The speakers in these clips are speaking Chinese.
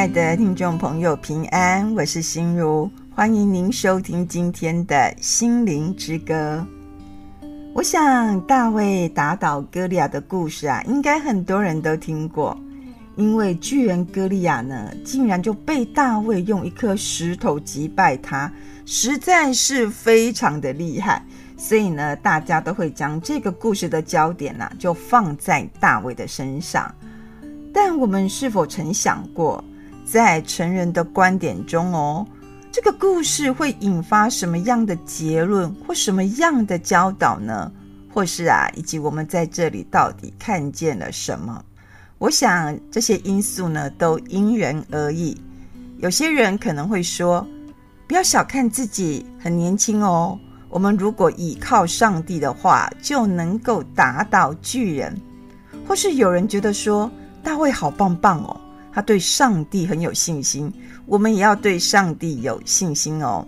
亲爱的听众朋友，平安，我是心如，欢迎您收听今天的心灵之歌。我想大卫打倒歌利亚的故事啊，应该很多人都听过，因为巨人歌利亚呢，竟然就被大卫用一颗石头击败他，实在是非常的厉害。所以呢，大家都会将这个故事的焦点呢、就放在大卫的身上。但我们是否曾想过，在成人的观点中哦，这个故事会引发什么样的结论或什么样的教导呢？或是啊，以及我们在这里到底看见了什么？我想这些因素呢，都因人而异。有些人可能会说，不要小看自己，很年轻哦。我们如果倚靠上帝的话，就能够打倒巨人。或是有人觉得说，大卫好棒棒哦，他对上帝很有信心。我们也要对上帝有信心哦。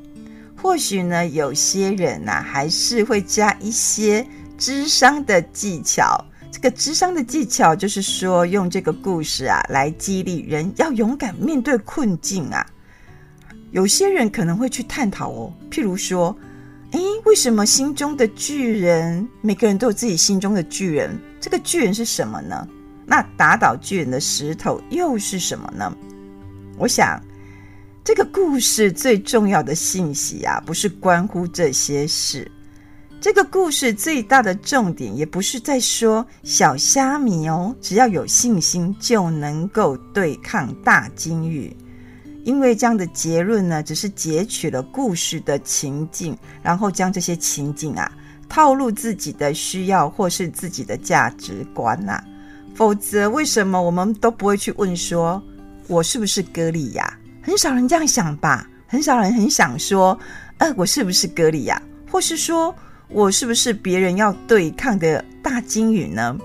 或许呢，有些人呐、啊，还是会加一些智商的技巧。这个智商的技巧，就是说用这个故事啊，来激励人要勇敢面对困境啊。有些人可能会去探讨哦，譬如说。诶，为什么心中的巨人，每个人都有自己心中的巨人？这个巨人是什么呢？那打倒巨人的石头又是什么呢？我想，这个故事最重要的信息啊，不是关乎这些事。这个故事最大的重点，也不是在说小虾米哦，只要有信心就能够对抗大鲸鱼。因为这样的结论呢，只是截取了故事的情境，然后将这些情境啊套入自己的需要或是自己的价值观呐、啊。否则，为什么我们都不会去问说，我是不是歌利亚？很少人这样想吧？很少人很想说，呃，我是不是歌利亚？或是说我是不是别人要对抗的大鲸鱼呢？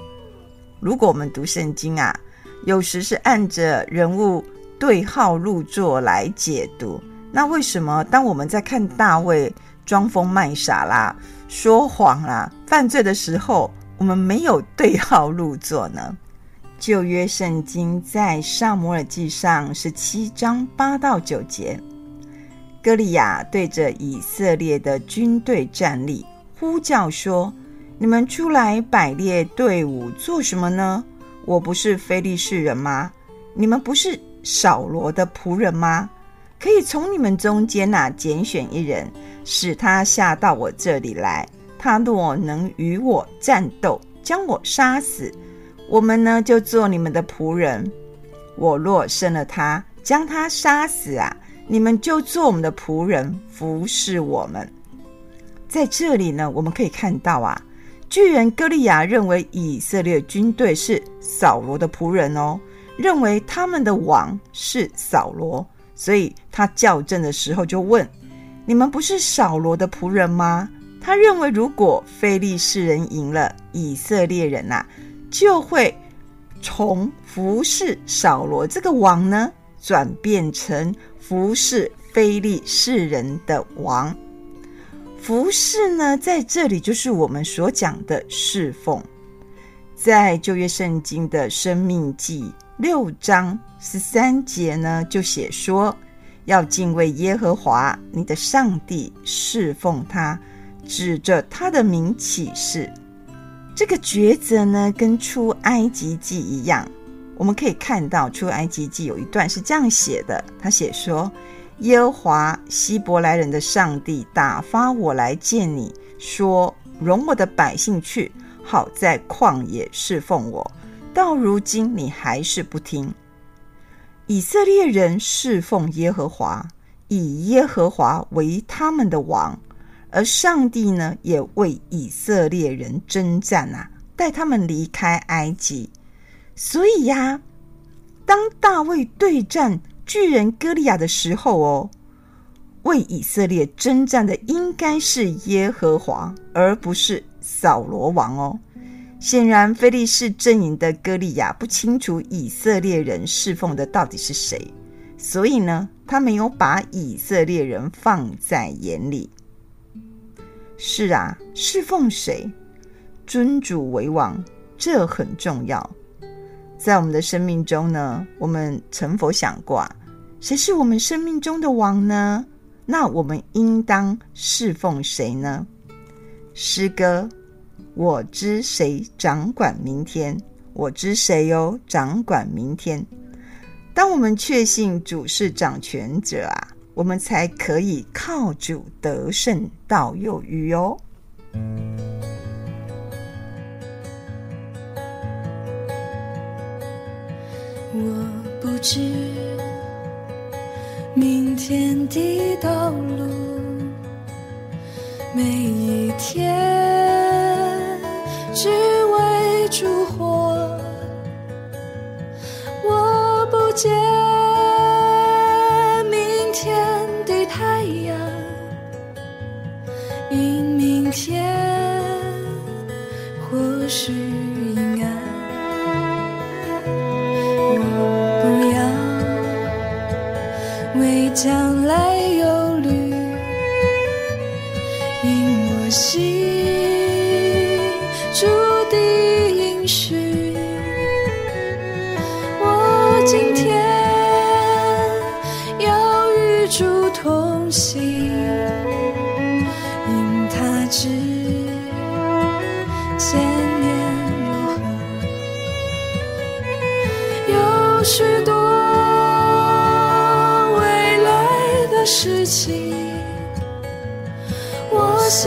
如果我们读圣经啊，有时是按着人物。对号入座来解读，那为什么当我们在看大卫装疯卖傻啦、说谎啦、犯罪的时候，我们没有对号入座呢？旧约圣经在撒母耳记上十七章八到九节，歌利亚对着以色列的军队站立，呼叫说：“你们出来摆列队伍做什么呢？我不是非利士人吗？你们不是？”扫罗的仆人吗？可以从你们中间呐拣选一人，使他下到我这里来。他若能与我战斗，将我杀死，我们呢就做你们的仆人。我若胜了他，将他杀死啊，你们就做我们的仆人，服侍我们。在这里呢，我们可以看到啊，巨人歌利亚认为以色列军队是扫罗的仆人哦。认为他们的王是扫罗，所以他叫阵的时候就问：“你们不是扫罗的仆人吗？”他认为，如果非利士人赢了，以色列人呐、就会从服侍扫罗这个王呢，转变成服侍非利士人的王。服侍呢，在这里就是我们所讲的侍奉，在旧约圣经的生命记。六章十三节呢，就写说要敬畏耶和华你的上帝，侍奉他，指着他的名起誓。这个抉择呢，跟出埃及记一样。我们可以看到出埃及记有一段是这样写的，他写说：耶和华希伯来人的上帝打发我来见你，说容我的百姓去，好在旷野侍奉我。到如今，你还是不听。以色列人侍奉耶和华，以耶和华为他们的王，而上帝呢，也为以色列人征战啊，带他们离开埃及。所以呀、当大卫对战巨人歌利亚的时候哦，为以色列征战的应该是耶和华，而不是扫罗王哦。显然，非利士阵营的歌利亚不清楚以色列人侍奉的到底是谁，所以呢，他没有把以色列人放在眼里。是啊，侍奉谁，尊主为王，这很重要。在我们的生命中呢，我们曾否想过，谁是我们生命中的王呢？那我们应当侍奉谁呢？诗歌，我知谁掌管明天？我知谁哟，掌管明天。当我们确信主是掌权者啊，我们才可以靠主得胜到有余哦。我不知明天的道路，每一天只为烛火，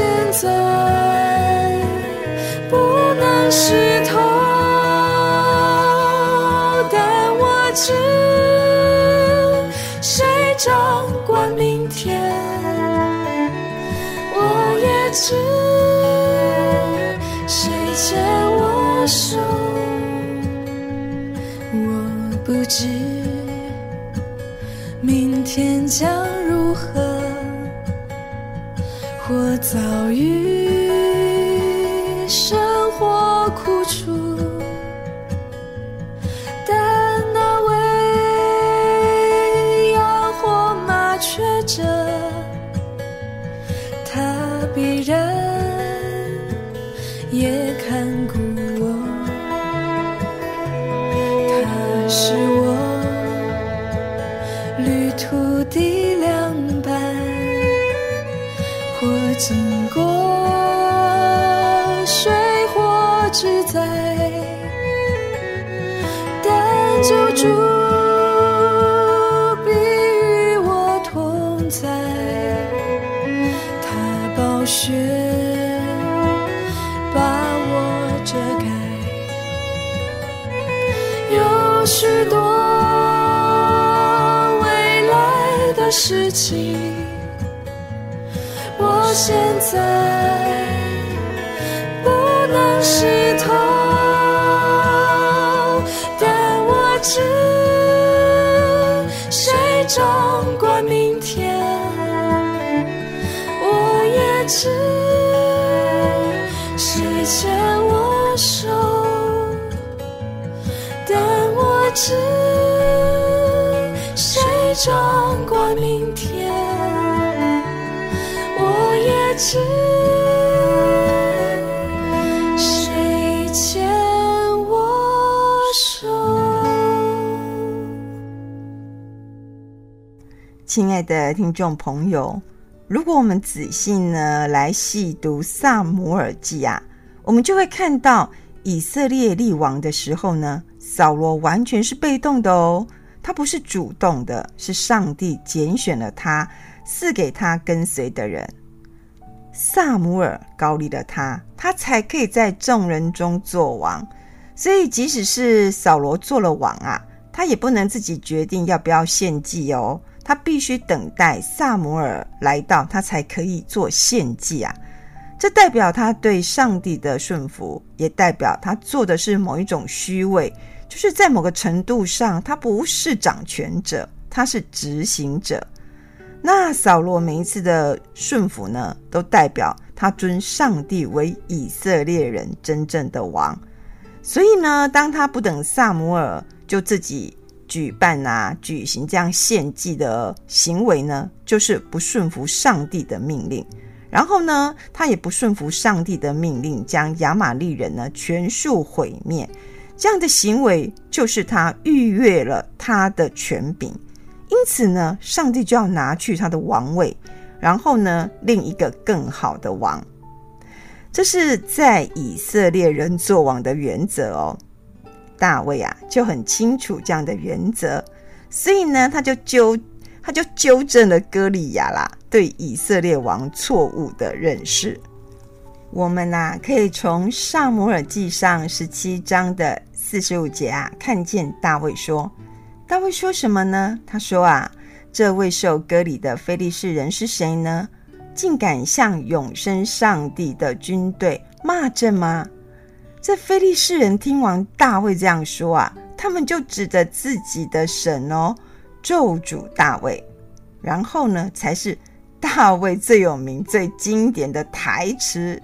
现在不能识透，但我知过水火之灾，但救主必与我同在，他宝血把我遮盖，有许多未来的事情。到现在不能识透，亲爱的听众朋友，如果我们仔细呢来细读《撒母耳记》啊，我们就会看到以色列立王的时候呢，扫罗完全是被动的哦，他不是主动的，是上帝拣选了他，赐给他跟随的人。撒母耳膏立了他，他才可以在众人中做王。所以，即使是扫罗做了王啊，他也不能自己决定要不要献祭哦。他必须等待撒母耳来到，他才可以做献祭啊。这代表他对上帝的顺服，也代表他做的是某一种虚位，就是在某个程度上，他不是掌权者，他是执行者。那扫罗每一次的顺服呢，都代表他尊上帝为以色列人真正的王。所以呢，当他不等撒母耳就自己举办啊、举行这样献祭的行为呢，就是不顺服上帝的命令。然后呢，他也不顺服上帝的命令，将亚玛力人呢全数毁灭。这样的行为就是他逾越了他的权柄，因此呢，上帝就要拿去他的王位，然后呢，另一个更好的王。这是在以色列人做王的原则哦。大卫啊，就很清楚这样的原则，所以呢，他就纠他就纠正了歌利亚啦，对以色列王错误的认识。我们呐、可以从撒母耳记上十七章的。四十五节啊，看见大卫说：“大卫说什么呢？他说啊，这位受割礼的非利士人是谁呢？竟敢向永生上帝的军队骂阵吗？”这非利士人听完大卫这样说啊，他们就指着自己的神哦，咒诅大卫。然后呢，才是大卫最有名、最经典的台词。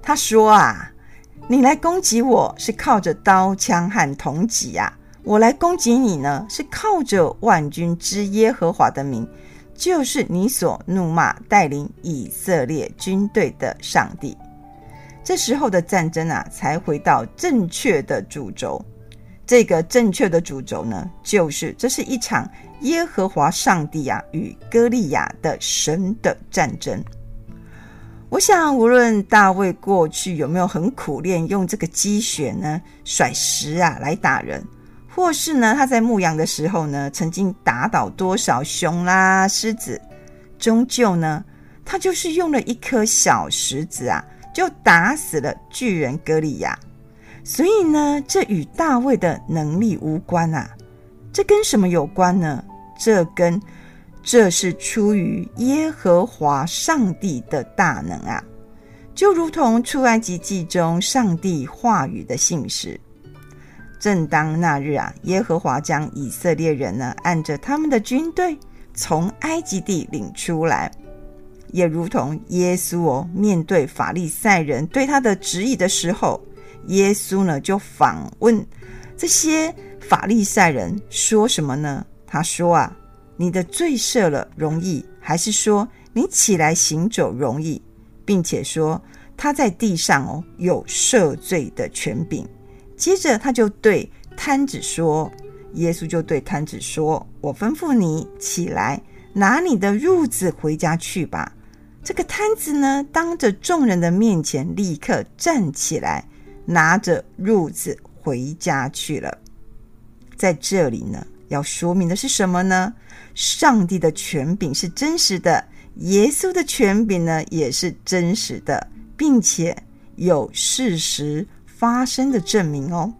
他说啊。你来攻击我是靠着刀枪和铜戟呀，我来攻击你呢是靠着万军之耶和华的名，就是你所怒骂带领以色列军队的上帝。这时候的战争啊，才回到正确的主轴。这个正确的主轴呢，就是这是一场耶和华上帝啊与歌利亚的神的战争。我想，无论大卫过去有没有很苦练，用这个鸡血呢甩石啊来打人，或是呢他在牧羊的时候呢，曾经打倒多少熊啦、狮子，终究呢他就是用了一颗小石子啊，就打死了巨人歌利亚。所以呢，这与大卫的能力无关啊，这跟什么有关呢？这跟这是出于耶和华上帝的大能啊，就如同出埃及记中上帝话语的信实。正当那日啊，耶和华将以色列人呢按着他们的军队从埃及地领出来，也如同耶稣哦面对法利赛人对他的质疑的时候，耶稣呢就反问这些法利赛人说什么呢？他说啊。你的罪赦了容易，还是说你起来行走容易，并且说他在地上哦有赦罪的权柄。接着他就对瘫子说：“耶稣就对瘫子说，我吩咐你起来，拿你的褥子回家去吧。”这个摊子呢，当着众人的面前立刻站起来，拿着褥子回家去了。在这里呢，要说明的是什么呢？上帝的权柄是真实的，耶稣的权柄呢也是真实的，并且有事实发生的证明哦。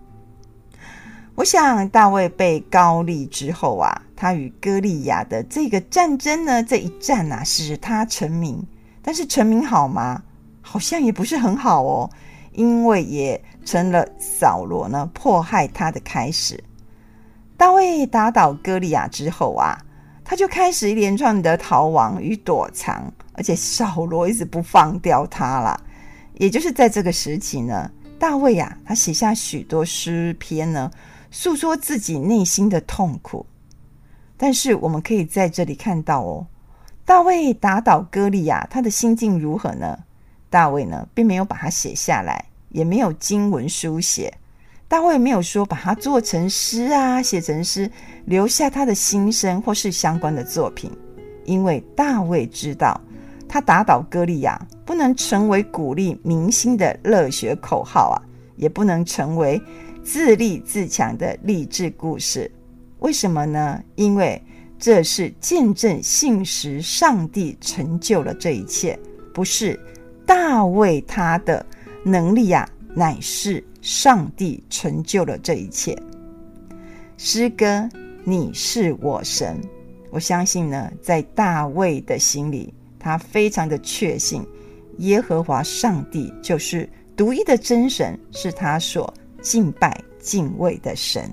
我想大卫被高利之后啊，他与歌利亚的这个战争呢，这一战啊，使他成名。但是成名好吗？好像也不是很好哦，因为也成了扫罗呢迫害他的开始。大卫打倒歌利亚之后啊。他就开始一连串的逃亡与躲藏，而且扫罗一直不放掉他了。也就是在这个时期呢，大卫呀、啊，他写下许多诗篇呢，诉说自己内心的痛苦。但是我们可以在这里看到哦，大卫打倒歌利亚，他的心境如何呢？大卫呢，并没有把它写下来，也没有经文书写。大卫没有说把它做成诗啊，写成诗，留下他的心声或是相关的作品，因为大卫知道，他打倒歌利亚不能成为鼓励民心的热血口号啊，也不能成为自立自强的励志故事。为什么呢？因为这是见证信实，上帝成就了这一切，不是大卫他的能力啊，乃是。上帝成就了这一切。诗歌，你是我神。我相信呢，在大卫的心里，他非常的确信，耶和华上帝就是独一的真神，是他所敬拜敬畏的神。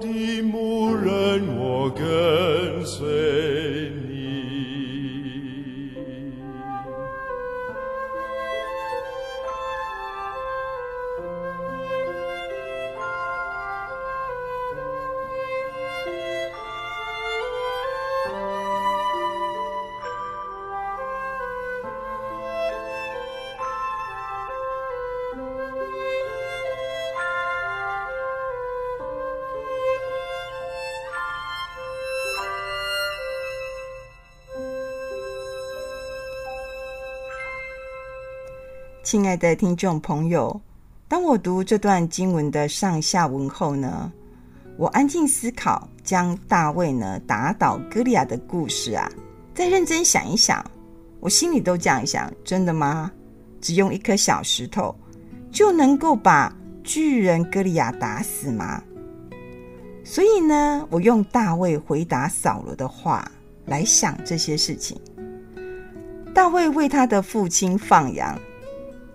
我亲爱的听众朋友，当我读这段经文的上下文后呢，我安静思考，将大卫呢打倒哥利亚的故事啊，再认真想一想，我心里都这样想：真的吗？只用一颗小石头就能够把巨人哥利亚打死吗？所以呢，我用大卫回答扫罗的话来想这些事情。大卫为他的父亲放羊。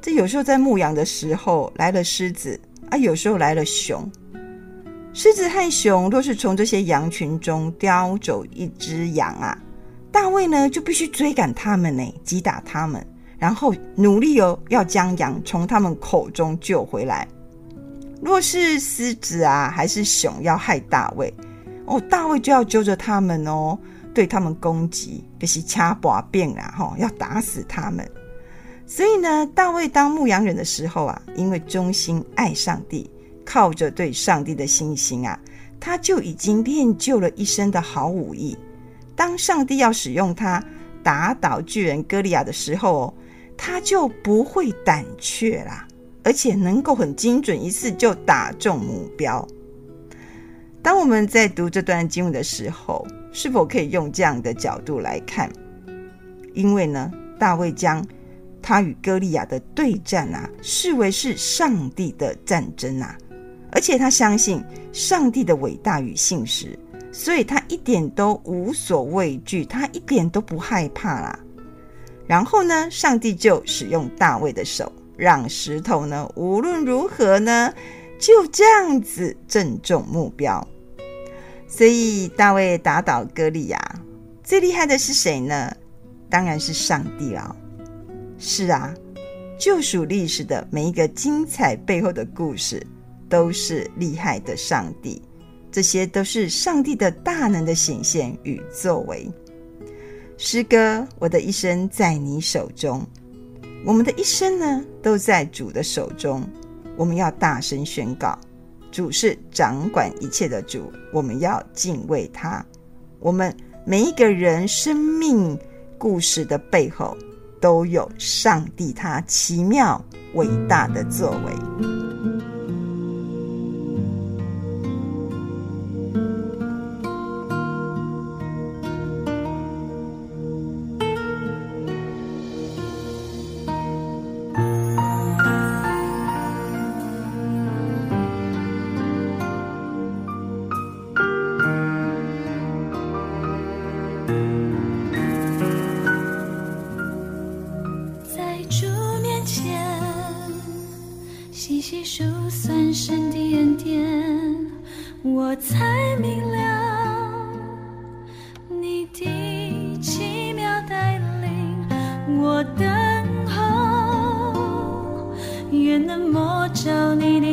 这有时候在牧羊的时候来了狮子啊，有时候来了熊。狮子和熊若是从这些羊群中叼走一只羊啊，大卫呢就必须追赶他们呢，击打他们，然后努力哦要将羊从他们口中救回来。若是狮子啊还是熊要害大卫哦，大卫就要揪着他们哦，对他们攻击，就是掐把柄啦，吼，要打死他们。所以呢，大卫当牧羊人的时候啊，因为忠心爱上帝，靠着对上帝的信心啊，他就已经练就了一身的好武艺。当上帝要使用他打倒巨人歌利亚的时候哦，他就不会胆怯啦，而且能够很精准，一次就打中目标。当我们在读这段经文的时候，是否可以用这样的角度来看？因为呢，大卫将他与歌利亚的对战啊，视为是上帝的战争啊，而且他相信上帝的伟大与信实，所以他一点都无所畏惧，他一点都不害怕啦。然后呢，上帝就使用大卫的手，让石头呢无论如何呢就这样子正中目标。所以大卫打倒歌利亚，最厉害的是谁呢？当然是上帝了。是啊，救赎历史的每一个精彩背后的故事，都是厉害的上帝。这些都是上帝的大能的显现与作为。诗歌，我的一生在你手中。我们的一生呢，都在主的手中。我们要大声宣告，主是掌管一切的主。我们要敬畏他。我们每一个人生命故事的背后，都有上帝他奇妙伟大的作为。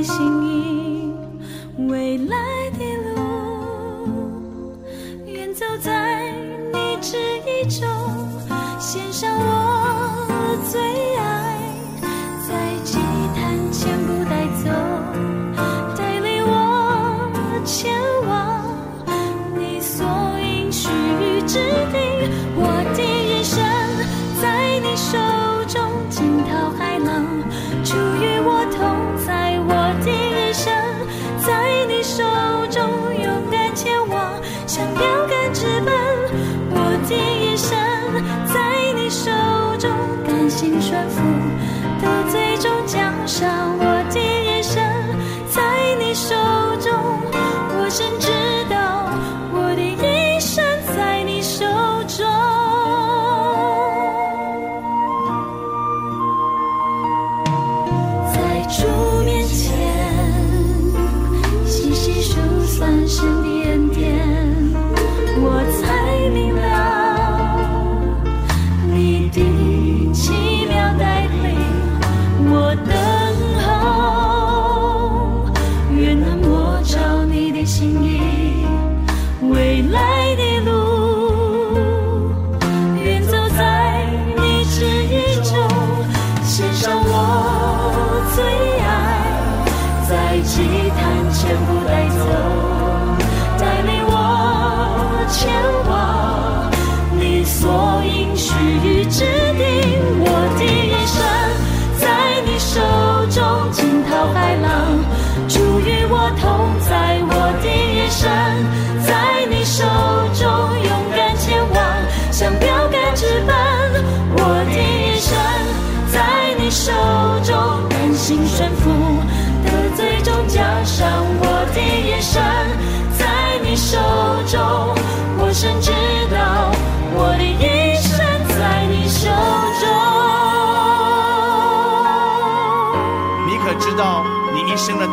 心意，未来的路，远走在你指意中，献上我最爱。主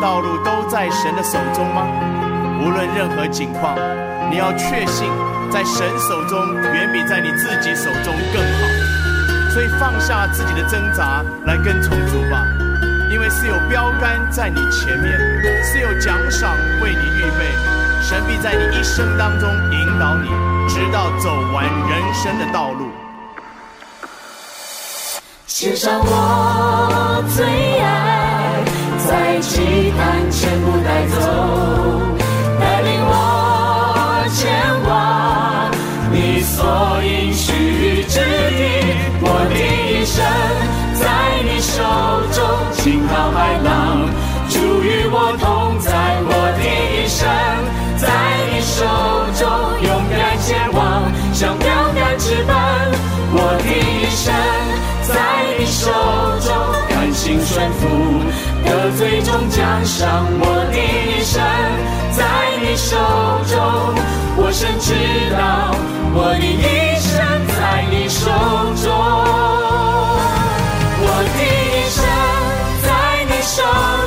道路都在神的手中吗？无论任何境况，你要确信，在神手中远比在你自己手中更好。所以放下自己的挣扎，来跟从主吧，因为是有标杆在你前面，是有奖赏为你预备。神必在你一生当中引导你，直到走完人生的道路。献上我最爱，在祭坛全部带走。带领我前往你所应许之地，我的一生在你手中，惊涛骇浪，主与我同在。我的一生在你手中，勇敢前往，像标杆直奔。我的一生在你手中，甘心顺服，可最终奖赏。我的一生在你手中，我深知道。我的一生在你手中，我的一生在你手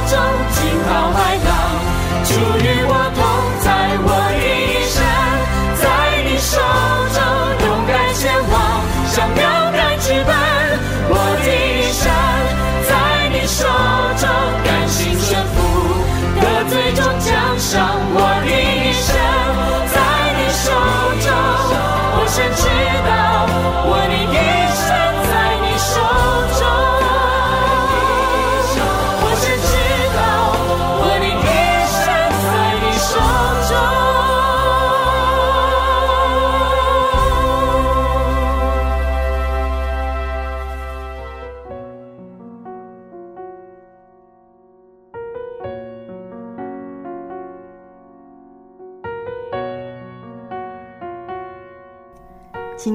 中，惊涛骇浪，主与我同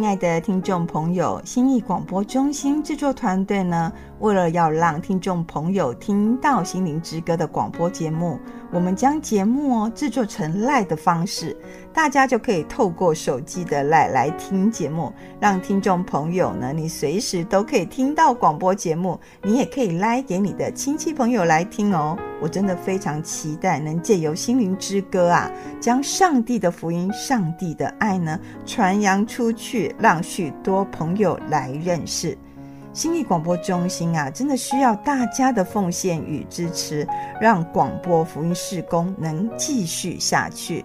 爱的听众朋友，心意广播中心制作团队呢，为了要让听众朋友听到《心灵之歌》的广播节目，我们将节目哦制作成 Live 的方式，大家就可以透过手机的来来听节目，让听众朋友呢，你随时都可以听到广播节目，你也可以来给你的亲戚朋友来听哦。我真的非常期待能借由《心灵之歌》啊，将上帝的福音、上帝的爱呢传扬出去，让许多朋友来认识。心理广播中心啊，真的需要大家的奉献与支持，让广播福音事工能继续下去。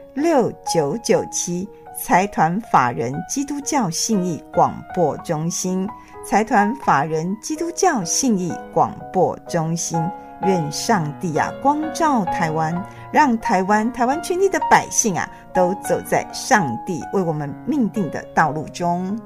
六九九七，财团法人基督教信义广播中心，财团法人基督教信义广播中心，愿上帝啊光照台湾，让台湾台湾全体的百姓啊都走在上帝为我们命定的道路中。